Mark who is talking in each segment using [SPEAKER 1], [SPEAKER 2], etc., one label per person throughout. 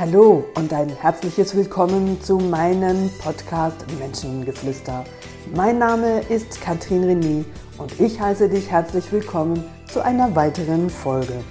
[SPEAKER 1] Hallo und ein herzliches Willkommen zu meinem Podcast Menschengeflüster. Mein Name ist Katrin René und ich heiße dich herzlich willkommen zu einer weiteren Folge.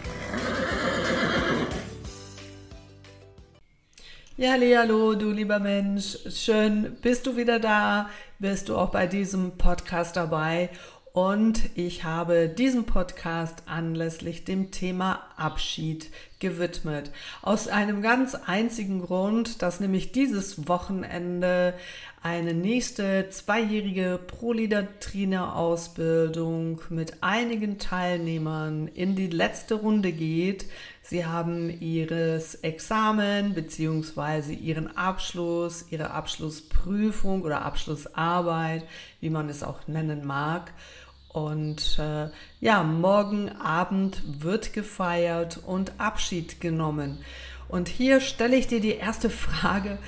[SPEAKER 2] Ja, hallo, du lieber Mensch. Schön, bist du wieder da? Bist du auch bei diesem Podcast dabei? Und ich habe diesen Podcast anlässlich dem Thema Abschied gewidmet. Aus einem ganz einzigen Grund, dass nämlich dieses Wochenende eine nächste zweijährige Pro-Leader-Trainer-Ausbildung mit einigen Teilnehmern in die letzte Runde geht. Sie haben ihres Examen bzw. ihren Abschluss, ihre Abschlussprüfung oder Abschlussarbeit, wie man es auch nennen mag. Und äh, ja, morgen Abend wird gefeiert und Abschied genommen. Und hier stelle ich dir die erste Frage,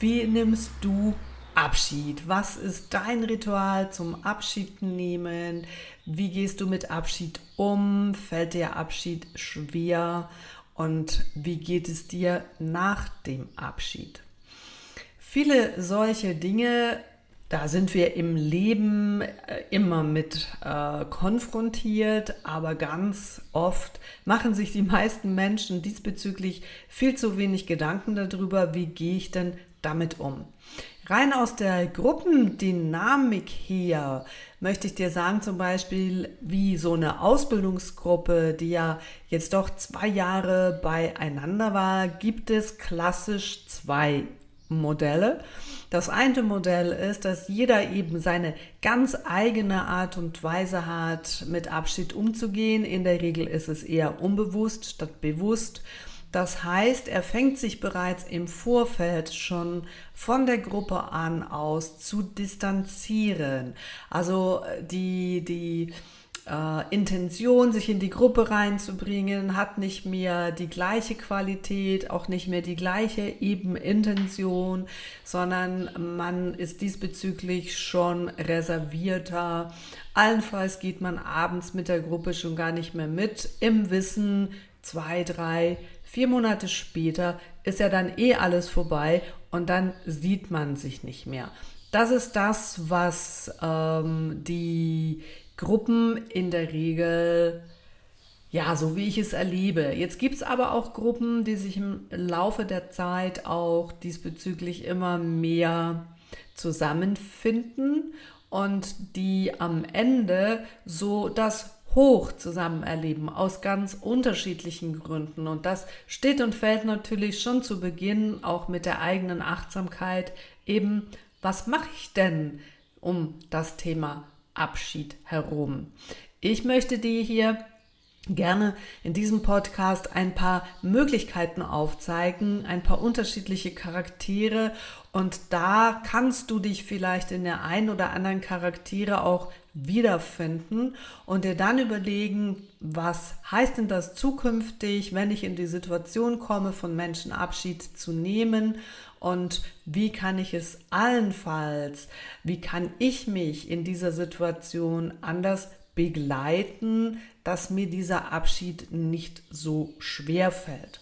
[SPEAKER 2] wie nimmst du Abschied? Was ist dein Ritual zum Abschied nehmen? Wie gehst du mit Abschied um? Fällt dir Abschied schwer? Und wie geht es dir nach dem Abschied? Viele solche Dinge da sind wir im Leben äh, immer mit äh, konfrontiert, aber ganz oft machen sich die meisten Menschen diesbezüglich viel zu wenig Gedanken darüber, wie gehe ich denn damit um. Rein aus der Gruppendynamik her möchte ich dir sagen, zum Beispiel, wie so eine Ausbildungsgruppe, die ja jetzt doch zwei Jahre beieinander war, gibt es klassisch zwei Modelle. Das eine Modell ist, dass jeder eben seine ganz eigene Art und Weise hat, mit Abschied umzugehen. In der Regel ist es eher unbewusst statt bewusst. Das heißt, er fängt sich bereits im Vorfeld schon von der Gruppe an aus zu distanzieren. Also die, die, äh, Intention, sich in die Gruppe reinzubringen, hat nicht mehr die gleiche Qualität, auch nicht mehr die gleiche eben Intention, sondern man ist diesbezüglich schon reservierter. Allenfalls geht man abends mit der Gruppe schon gar nicht mehr mit, im Wissen, zwei, drei, vier Monate später ist ja dann eh alles vorbei und dann sieht man sich nicht mehr. Das ist das, was ähm, die Gruppen in der Regel, ja, so wie ich es erlebe. Jetzt gibt es aber auch Gruppen, die sich im Laufe der Zeit auch diesbezüglich immer mehr zusammenfinden und die am Ende so das Hoch zusammen erleben, aus ganz unterschiedlichen Gründen. Und das steht und fällt natürlich schon zu Beginn auch mit der eigenen Achtsamkeit. Eben, was mache ich denn um das Thema Abschied herum. Ich möchte dir hier gerne in diesem Podcast ein paar Möglichkeiten aufzeigen, ein paar unterschiedliche Charaktere und da kannst du dich vielleicht in der einen oder anderen Charaktere auch wiederfinden und dir dann überlegen, was heißt denn das zukünftig, wenn ich in die Situation komme, von Menschen Abschied zu nehmen und wie kann ich es allenfalls, wie kann ich mich in dieser Situation anders begleiten, dass mir dieser Abschied nicht so schwer fällt.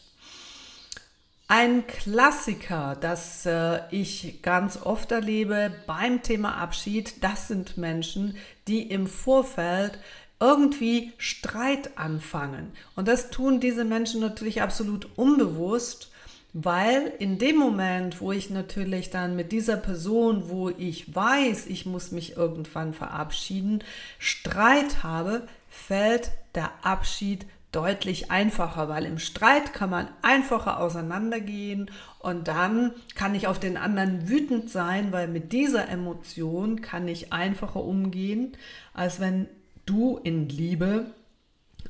[SPEAKER 2] Ein Klassiker, das äh, ich ganz oft erlebe beim Thema Abschied, das sind Menschen, die im Vorfeld irgendwie Streit anfangen. Und das tun diese Menschen natürlich absolut unbewusst, weil in dem Moment, wo ich natürlich dann mit dieser Person, wo ich weiß, ich muss mich irgendwann verabschieden, Streit habe, fällt der Abschied deutlich einfacher, weil im Streit kann man einfacher auseinandergehen und dann kann ich auf den anderen wütend sein, weil mit dieser Emotion kann ich einfacher umgehen, als wenn du in Liebe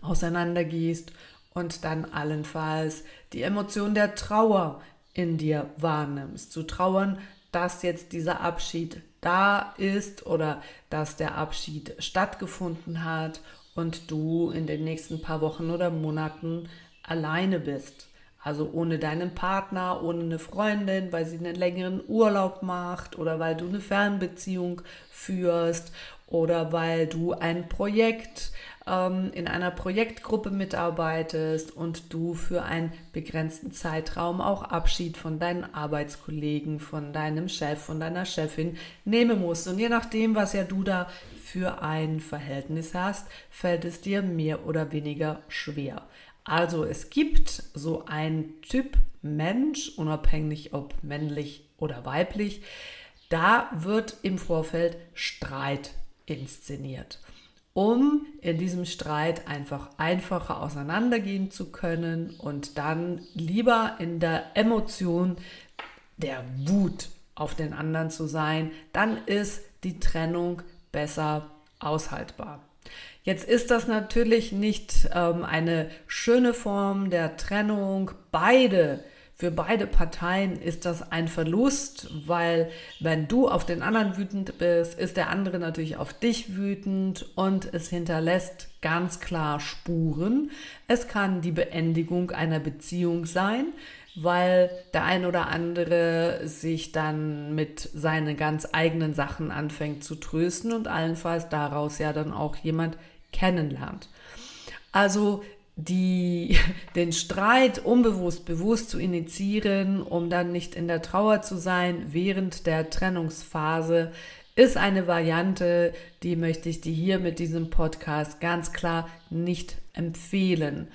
[SPEAKER 2] auseinandergehst und dann allenfalls die Emotion der Trauer in dir wahrnimmst. Zu trauern, dass jetzt dieser Abschied da ist oder dass der Abschied stattgefunden hat und du in den nächsten paar Wochen oder Monaten alleine bist. Also ohne deinen Partner, ohne eine Freundin, weil sie einen längeren Urlaub macht oder weil du eine Fernbeziehung führst oder weil du ein Projekt ähm, in einer Projektgruppe mitarbeitest und du für einen begrenzten Zeitraum auch Abschied von deinen Arbeitskollegen, von deinem Chef, von deiner Chefin nehmen musst. Und je nachdem, was ja du da für ein Verhältnis hast, fällt es dir mehr oder weniger schwer. Also es gibt so einen Typ Mensch, unabhängig ob männlich oder weiblich, da wird im Vorfeld Streit inszeniert, um in diesem Streit einfach einfacher auseinandergehen zu können und dann lieber in der Emotion der Wut auf den anderen zu sein, dann ist die Trennung besser aushaltbar. Jetzt ist das natürlich nicht ähm, eine schöne Form der Trennung. Beide, für beide Parteien ist das ein Verlust, weil wenn du auf den anderen wütend bist, ist der andere natürlich auf dich wütend und es hinterlässt ganz klar Spuren. Es kann die Beendigung einer Beziehung sein, weil der ein oder andere sich dann mit seinen ganz eigenen Sachen anfängt zu trösten und allenfalls daraus ja dann auch jemand kennenlernt. Also die, den Streit unbewusst, bewusst zu initiieren, um dann nicht in der Trauer zu sein während der Trennungsphase, ist eine Variante, die möchte ich dir hier mit diesem Podcast ganz klar nicht empfehlen.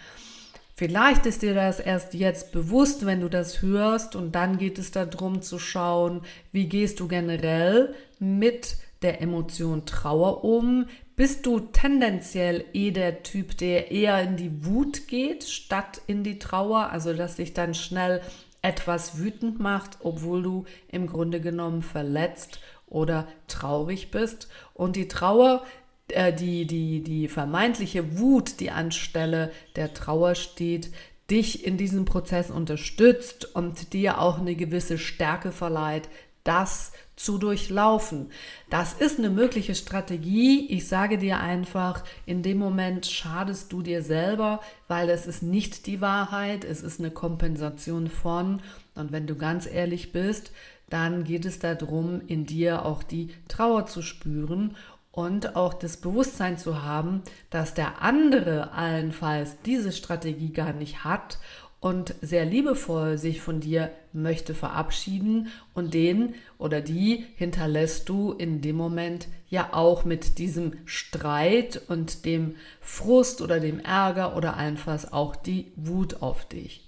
[SPEAKER 2] Vielleicht ist dir das erst jetzt bewusst, wenn du das hörst und dann geht es darum zu schauen, wie gehst du generell mit der Emotion Trauer um? Bist du tendenziell eh der Typ, der eher in die Wut geht, statt in die Trauer? Also, dass sich dann schnell etwas wütend macht, obwohl du im Grunde genommen verletzt oder traurig bist. Und die Trauer äh, die, die, die vermeintliche Wut, die anstelle der Trauer steht, dich in diesem Prozess unterstützt und dir auch eine gewisse Stärke verleiht, das zu durchlaufen. Das ist eine mögliche Strategie. Ich sage dir einfach, in dem Moment schadest du dir selber, weil es ist nicht die Wahrheit, es ist eine Kompensation von. Und wenn du ganz ehrlich bist, dann geht es darum, in dir auch die Trauer zu spüren und auch das Bewusstsein zu haben, dass der andere allenfalls diese Strategie gar nicht hat und sehr liebevoll sich von dir möchte verabschieden und den oder die hinterlässt du in dem Moment ja auch mit diesem Streit und dem Frust oder dem Ärger oder allenfalls auch die Wut auf dich.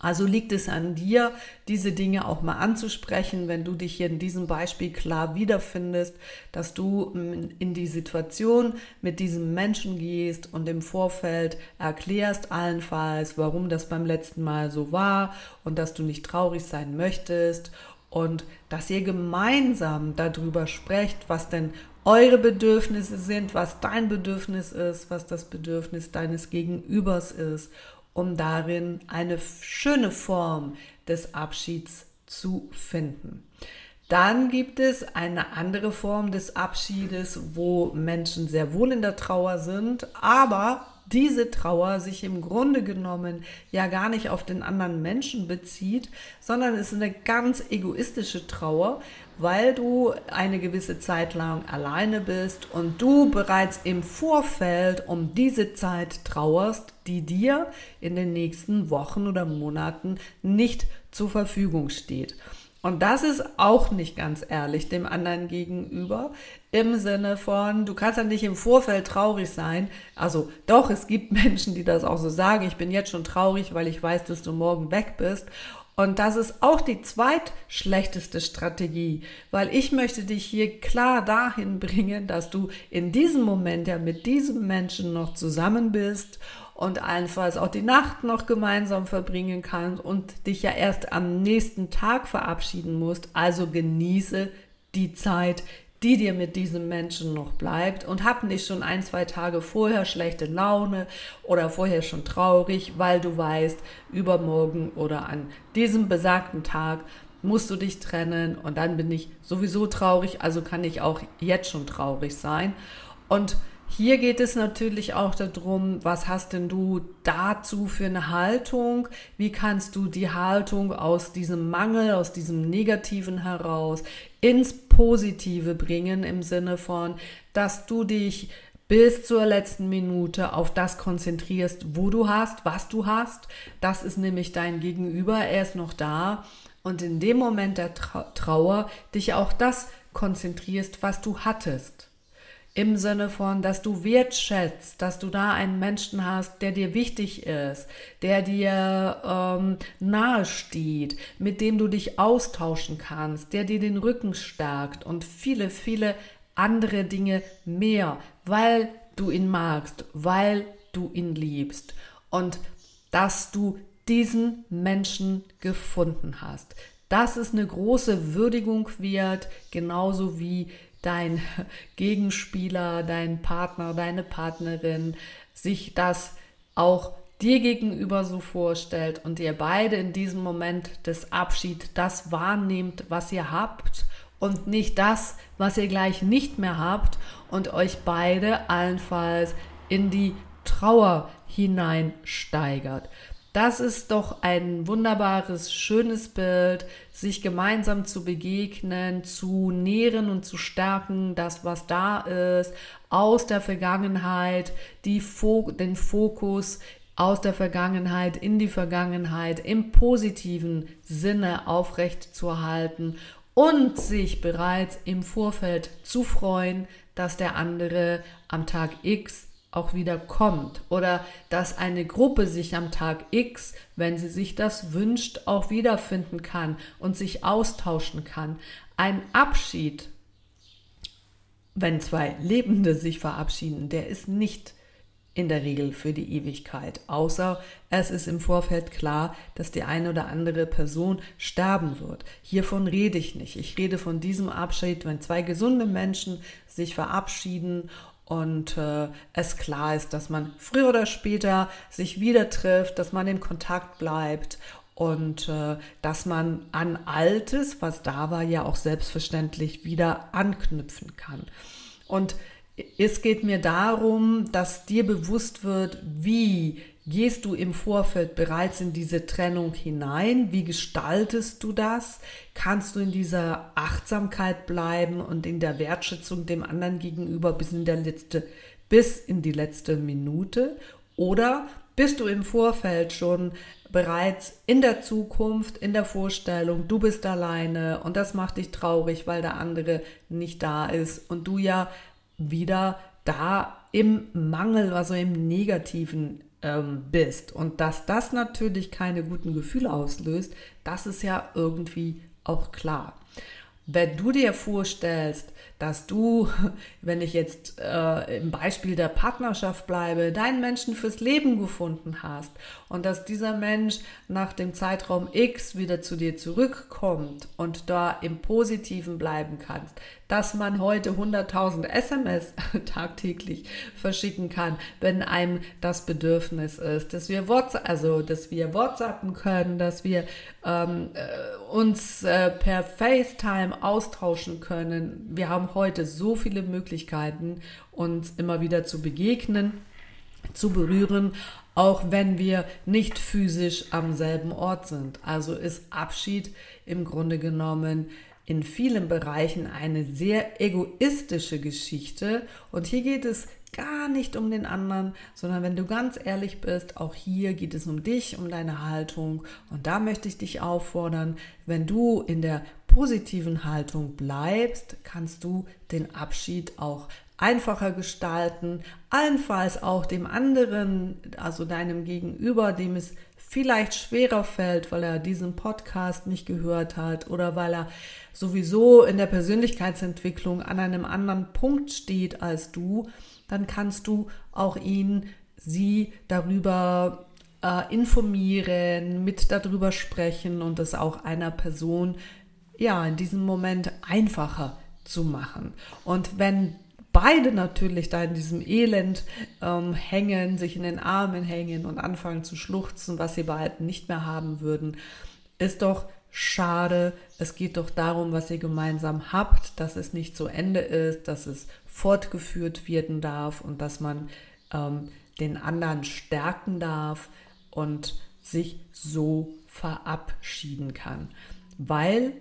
[SPEAKER 2] Also liegt es an dir, diese Dinge auch mal anzusprechen, wenn du dich hier in diesem Beispiel klar wiederfindest, dass du in die Situation mit diesem Menschen gehst und im Vorfeld erklärst allenfalls, warum das beim letzten Mal so war und dass du nicht traurig sein möchtest und dass ihr gemeinsam darüber sprecht, was denn eure Bedürfnisse sind, was dein Bedürfnis ist, was das Bedürfnis deines Gegenübers ist um darin eine schöne Form des Abschieds zu finden. Dann gibt es eine andere Form des Abschiedes, wo Menschen sehr wohl in der Trauer sind, aber diese Trauer sich im Grunde genommen ja gar nicht auf den anderen Menschen bezieht, sondern es ist eine ganz egoistische Trauer, weil du eine gewisse Zeit lang alleine bist und du bereits im Vorfeld um diese Zeit trauerst, die dir in den nächsten Wochen oder Monaten nicht zur Verfügung steht. Und das ist auch nicht ganz ehrlich dem anderen gegenüber im Sinne von, du kannst ja nicht im Vorfeld traurig sein. Also doch, es gibt Menschen, die das auch so sagen, ich bin jetzt schon traurig, weil ich weiß, dass du morgen weg bist. Und das ist auch die zweitschlechteste Strategie, weil ich möchte dich hier klar dahin bringen, dass du in diesem Moment ja mit diesem Menschen noch zusammen bist und allenfalls auch die Nacht noch gemeinsam verbringen kannst und dich ja erst am nächsten Tag verabschieden musst. Also genieße die Zeit, die dir mit diesem Menschen noch bleibt und hab nicht schon ein, zwei Tage vorher schlechte Laune oder vorher schon traurig, weil du weißt, übermorgen oder an diesem besagten Tag musst du dich trennen und dann bin ich sowieso traurig, also kann ich auch jetzt schon traurig sein. Und hier geht es natürlich auch darum, was hast denn du dazu für eine Haltung? Wie kannst du die Haltung aus diesem Mangel, aus diesem Negativen heraus ins Positive bringen im Sinne von, dass du dich bis zur letzten Minute auf das konzentrierst, wo du hast, was du hast. Das ist nämlich dein Gegenüber, er ist noch da. Und in dem Moment der Trauer dich auch das konzentrierst, was du hattest im Sinne von, dass du wertschätzt, dass du da einen Menschen hast, der dir wichtig ist, der dir ähm, nahe steht, mit dem du dich austauschen kannst, der dir den Rücken stärkt und viele, viele andere Dinge mehr, weil du ihn magst, weil du ihn liebst und dass du diesen Menschen gefunden hast. Das ist eine große Würdigung wert, genauso wie dein Gegenspieler, dein Partner, deine Partnerin sich das auch dir gegenüber so vorstellt und ihr beide in diesem Moment des Abschieds das wahrnehmt, was ihr habt und nicht das, was ihr gleich nicht mehr habt und euch beide allenfalls in die Trauer hineinsteigert. Das ist doch ein wunderbares, schönes Bild, sich gemeinsam zu begegnen, zu nähren und zu stärken, das, was da ist, aus der Vergangenheit, Fo den Fokus aus der Vergangenheit in die Vergangenheit im positiven Sinne aufrecht zu erhalten und sich bereits im Vorfeld zu freuen, dass der andere am Tag X auch wieder kommt oder dass eine Gruppe sich am Tag X, wenn sie sich das wünscht, auch wiederfinden kann und sich austauschen kann. Ein Abschied, wenn zwei Lebende sich verabschieden, der ist nicht in der Regel für die Ewigkeit, außer es ist im Vorfeld klar, dass die eine oder andere Person sterben wird. Hiervon rede ich nicht. Ich rede von diesem Abschied, wenn zwei gesunde Menschen sich verabschieden und äh, es klar ist, dass man früher oder später sich wieder trifft, dass man in Kontakt bleibt und äh, dass man an Altes, was da war, ja auch selbstverständlich wieder anknüpfen kann. Und es geht mir darum, dass dir bewusst wird, wie Gehst du im Vorfeld bereits in diese Trennung hinein? Wie gestaltest du das? Kannst du in dieser Achtsamkeit bleiben und in der Wertschätzung dem anderen gegenüber bis in, der letzte, bis in die letzte Minute? Oder bist du im Vorfeld schon bereits in der Zukunft, in der Vorstellung, du bist alleine und das macht dich traurig, weil der andere nicht da ist und du ja wieder da im Mangel, also im Negativen ähm, bist. Und dass das natürlich keine guten Gefühle auslöst, das ist ja irgendwie auch klar. Wenn du dir vorstellst, dass du, wenn ich jetzt äh, im Beispiel der Partnerschaft bleibe, deinen Menschen fürs Leben gefunden hast und dass dieser Mensch nach dem Zeitraum X wieder zu dir zurückkommt und da im Positiven bleiben kannst, dass man heute 100.000 SMS tagtäglich verschicken kann, wenn einem das Bedürfnis ist, dass wir WhatsApp, also dass wir WhatsAppen können, dass wir ähm, äh, uns äh, per FaceTime austauschen können. Wir haben heute so viele Möglichkeiten, uns immer wieder zu begegnen, zu berühren, auch wenn wir nicht physisch am selben Ort sind. Also ist Abschied im Grunde genommen in vielen Bereichen eine sehr egoistische Geschichte. Und hier geht es gar nicht um den anderen, sondern wenn du ganz ehrlich bist, auch hier geht es um dich, um deine Haltung. Und da möchte ich dich auffordern, wenn du in der positiven Haltung bleibst, kannst du den Abschied auch einfacher gestalten, allenfalls auch dem anderen, also deinem Gegenüber, dem es vielleicht schwerer fällt, weil er diesen Podcast nicht gehört hat oder weil er sowieso in der Persönlichkeitsentwicklung an einem anderen Punkt steht als du, dann kannst du auch ihn, sie darüber äh, informieren, mit darüber sprechen und es auch einer Person ja in diesem Moment einfacher zu machen. Und wenn beide natürlich da in diesem Elend ähm, hängen, sich in den Armen hängen und anfangen zu schluchzen, was sie behalten nicht mehr haben würden, ist doch schade. Es geht doch darum, was ihr gemeinsam habt, dass es nicht zu Ende ist, dass es fortgeführt werden darf und dass man ähm, den anderen stärken darf und sich so verabschieden kann. Weil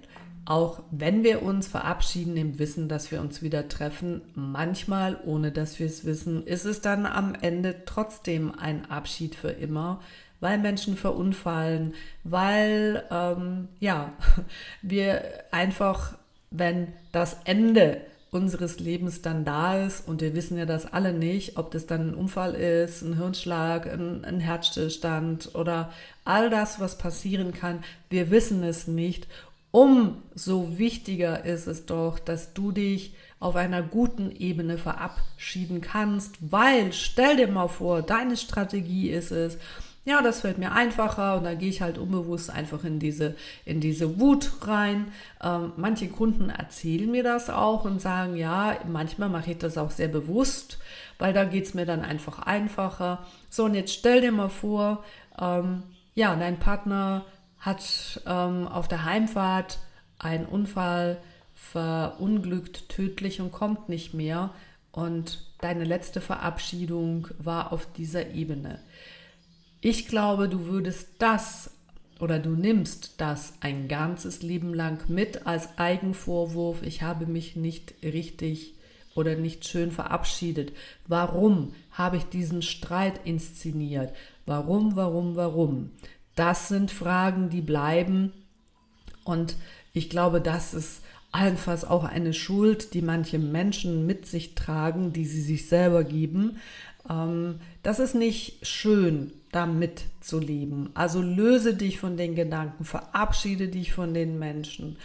[SPEAKER 2] auch wenn wir uns verabschieden im Wissen, dass wir uns wieder treffen, manchmal, ohne dass wir es wissen, ist es dann am Ende trotzdem ein Abschied für immer, weil Menschen verunfallen, weil ähm, ja, wir einfach, wenn das Ende unseres Lebens dann da ist und wir wissen ja das alle nicht, ob das dann ein Unfall ist, ein Hirnschlag, ein, ein Herzstillstand oder all das, was passieren kann, wir wissen es nicht. Umso wichtiger ist es doch, dass du dich auf einer guten Ebene verabschieden kannst, weil stell dir mal vor, deine Strategie ist es, ja, das fällt mir einfacher und dann gehe ich halt unbewusst einfach in diese, in diese Wut rein. Ähm, manche Kunden erzählen mir das auch und sagen, ja, manchmal mache ich das auch sehr bewusst, weil da geht es mir dann einfach einfacher. So, und jetzt stell dir mal vor, ähm, ja, dein Partner hat ähm, auf der Heimfahrt einen Unfall verunglückt, tödlich und kommt nicht mehr. Und deine letzte Verabschiedung war auf dieser Ebene. Ich glaube, du würdest das oder du nimmst das ein ganzes Leben lang mit als Eigenvorwurf. Ich habe mich nicht richtig oder nicht schön verabschiedet. Warum habe ich diesen Streit inszeniert? Warum, warum, warum? Das sind Fragen, die bleiben. Und ich glaube, das ist allenfalls auch eine Schuld, die manche Menschen mit sich tragen, die sie sich selber geben. Ähm, das ist nicht schön, damit zu leben. Also löse dich von den Gedanken, verabschiede dich von den Menschen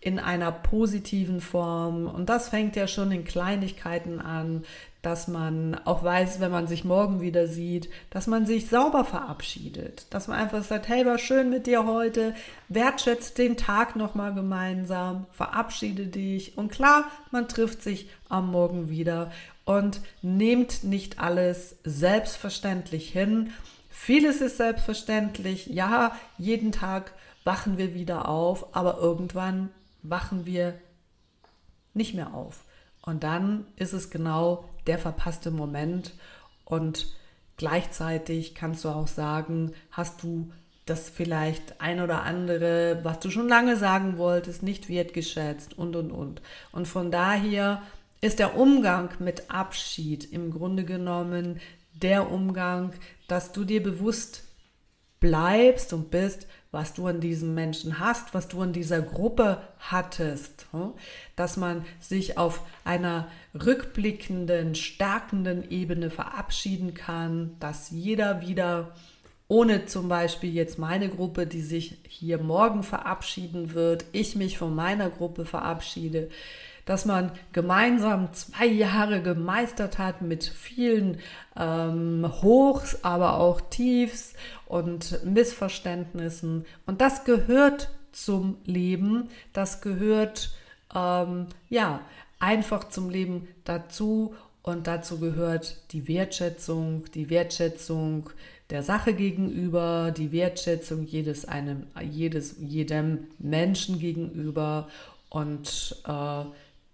[SPEAKER 2] in einer positiven Form. Und das fängt ja schon in Kleinigkeiten an, dass man auch weiß, wenn man sich morgen wieder sieht, dass man sich sauber verabschiedet, dass man einfach sagt, hey, war schön mit dir heute, wertschätzt den Tag nochmal gemeinsam, verabschiede dich. Und klar, man trifft sich am Morgen wieder und nehmt nicht alles selbstverständlich hin. Vieles ist selbstverständlich, ja, jeden Tag wachen wir wieder auf, aber irgendwann wachen wir nicht mehr auf. Und dann ist es genau der verpasste Moment und gleichzeitig kannst du auch sagen, hast du das vielleicht ein oder andere, was du schon lange sagen wolltest, nicht wertgeschätzt und und und. Und von daher ist der Umgang mit Abschied im Grunde genommen der Umgang, dass du dir bewusst bleibst und bist, was du an diesem Menschen hast, was du an dieser Gruppe hattest, hm? dass man sich auf einer rückblickenden, stärkenden Ebene verabschieden kann, dass jeder wieder ohne zum Beispiel jetzt meine Gruppe, die sich hier morgen verabschieden wird, ich mich von meiner Gruppe verabschiede, dass man gemeinsam zwei Jahre gemeistert hat mit vielen ähm, Hochs, aber auch Tiefs und Missverständnissen. Und das gehört zum Leben, das gehört ähm, ja einfach zum Leben dazu. Und dazu gehört die Wertschätzung, die Wertschätzung der Sache gegenüber, die Wertschätzung jedes einem, jedes, jedem Menschen gegenüber. Und äh,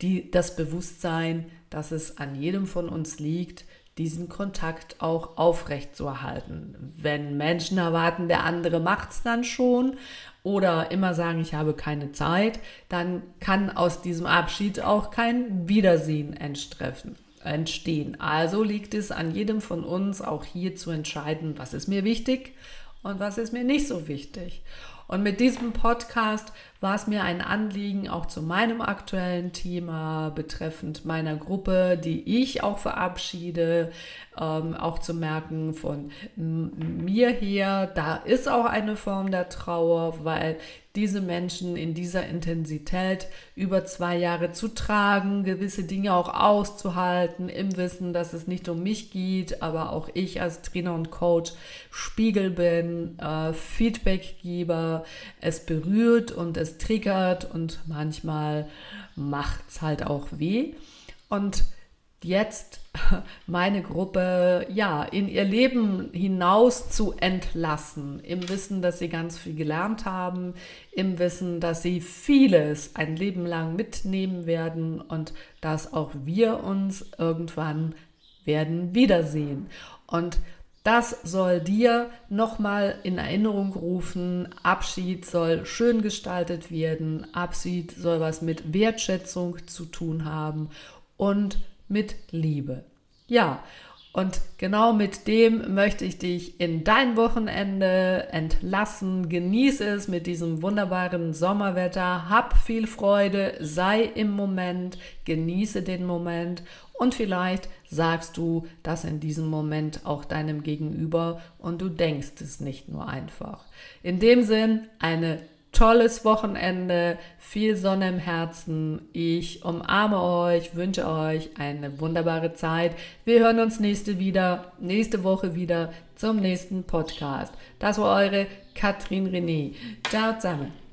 [SPEAKER 2] die, das Bewusstsein, dass es an jedem von uns liegt, diesen Kontakt auch aufrecht zu erhalten. Wenn Menschen erwarten, der andere macht es dann schon oder immer sagen, ich habe keine Zeit, dann kann aus diesem Abschied auch kein Wiedersehen entstehen. Also liegt es an jedem von uns auch hier zu entscheiden, was ist mir wichtig und was ist mir nicht so wichtig. Und mit diesem Podcast war es mir ein Anliegen, auch zu meinem aktuellen Thema betreffend meiner Gruppe, die ich auch verabschiede, ähm, auch zu merken von mir her, da ist auch eine Form der Trauer, weil diese Menschen in dieser Intensität über zwei Jahre zu tragen, gewisse Dinge auch auszuhalten, im Wissen, dass es nicht um mich geht, aber auch ich als Trainer und Coach Spiegel bin, äh, Feedbackgeber, es berührt und es triggert und manchmal macht es halt auch weh. Und jetzt meine Gruppe ja in ihr Leben hinaus zu entlassen, im Wissen, dass sie ganz viel gelernt haben, im Wissen, dass sie vieles ein Leben lang mitnehmen werden und dass auch wir uns irgendwann werden wiedersehen. Und Das soll dir nochmal in Erinnerung rufen. Abschied soll schön gestaltet werden. Abschied soll was mit Wertschätzung zu tun haben und mit Liebe. Ja, und genau mit dem möchte ich dich in dein Wochenende entlassen. Genieße es mit diesem wunderbaren Sommerwetter. Hab viel Freude, sei im Moment, genieße den Moment und vielleicht sagst du das in diesem Moment auch deinem Gegenüber und du denkst es nicht nur einfach. In dem Sinn, eine tolles Wochenende, viel Sonne im Herzen. Ich umarme euch, wünsche euch eine wunderbare Zeit. Wir hören uns nächste wieder, nächste Woche wieder zum nächsten Podcast. Das war eure Katrin René. Ciao zusammen.